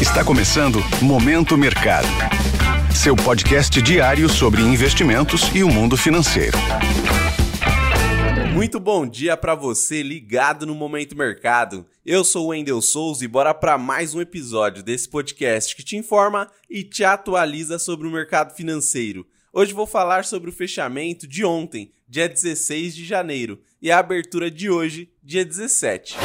Está começando Momento Mercado. Seu podcast diário sobre investimentos e o mundo financeiro. Muito bom dia para você ligado no Momento Mercado. Eu sou o Wendel Souza e bora para mais um episódio desse podcast que te informa e te atualiza sobre o mercado financeiro. Hoje vou falar sobre o fechamento de ontem, dia 16 de janeiro, e a abertura de hoje, dia 17.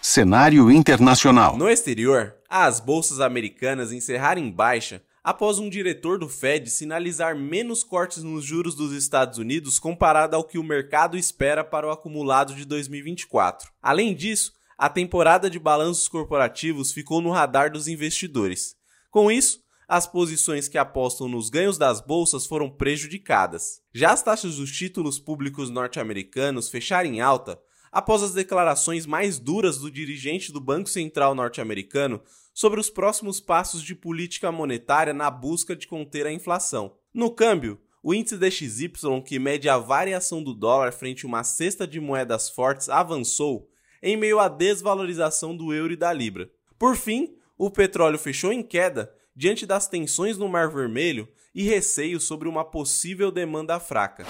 Cenário internacional. No exterior, as bolsas americanas encerraram em baixa após um diretor do Fed sinalizar menos cortes nos juros dos Estados Unidos comparado ao que o mercado espera para o acumulado de 2024. Além disso, a temporada de balanços corporativos ficou no radar dos investidores. Com isso, as posições que apostam nos ganhos das bolsas foram prejudicadas. Já as taxas dos títulos públicos norte-americanos fecharam em alta após as declarações mais duras do dirigente do Banco Central norte-americano sobre os próximos passos de política monetária na busca de conter a inflação. No câmbio, o índice DXY, que mede a variação do dólar frente a uma cesta de moedas fortes, avançou em meio à desvalorização do euro e da libra. Por fim, o petróleo fechou em queda diante das tensões no Mar Vermelho e receios sobre uma possível demanda fraca.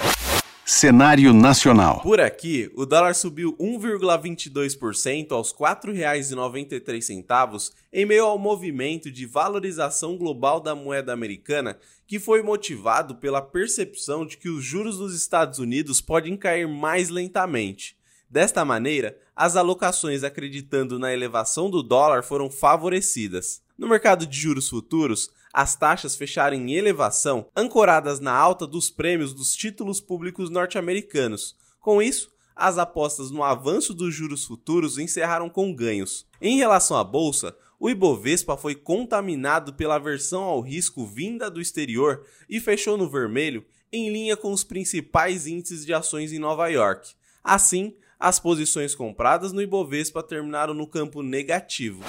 Cenário nacional. Por aqui, o dólar subiu 1,22% aos R$ 4,93 em meio ao movimento de valorização global da moeda americana, que foi motivado pela percepção de que os juros dos Estados Unidos podem cair mais lentamente. Desta maneira, as alocações acreditando na elevação do dólar foram favorecidas. No mercado de juros futuros, as taxas fecharam em elevação, ancoradas na alta dos prêmios dos títulos públicos norte-americanos. Com isso, as apostas no avanço dos juros futuros encerraram com ganhos. Em relação à bolsa, o Ibovespa foi contaminado pela aversão ao risco vinda do exterior e fechou no vermelho, em linha com os principais índices de ações em Nova York. Assim, as posições compradas no Ibovespa terminaram no campo negativo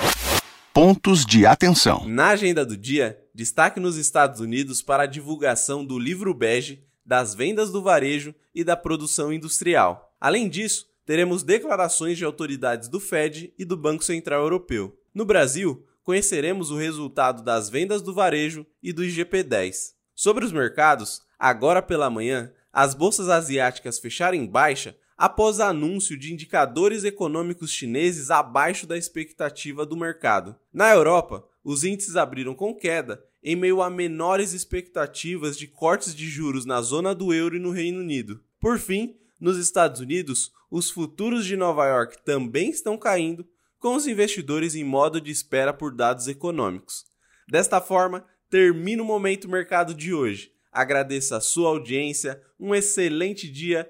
pontos de atenção. Na agenda do dia, destaque nos Estados Unidos para a divulgação do livro bege, das vendas do varejo e da produção industrial. Além disso, teremos declarações de autoridades do Fed e do Banco Central Europeu. No Brasil, conheceremos o resultado das vendas do varejo e do IGP-10. Sobre os mercados, agora pela manhã, as bolsas asiáticas fecharam em baixa após anúncio de indicadores econômicos chineses abaixo da expectativa do mercado. Na Europa, os índices abriram com queda em meio a menores expectativas de cortes de juros na zona do euro e no Reino Unido. Por fim, nos Estados Unidos, os futuros de Nova York também estão caindo, com os investidores em modo de espera por dados econômicos. Desta forma, termina o momento mercado de hoje. Agradeço a sua audiência, um excelente dia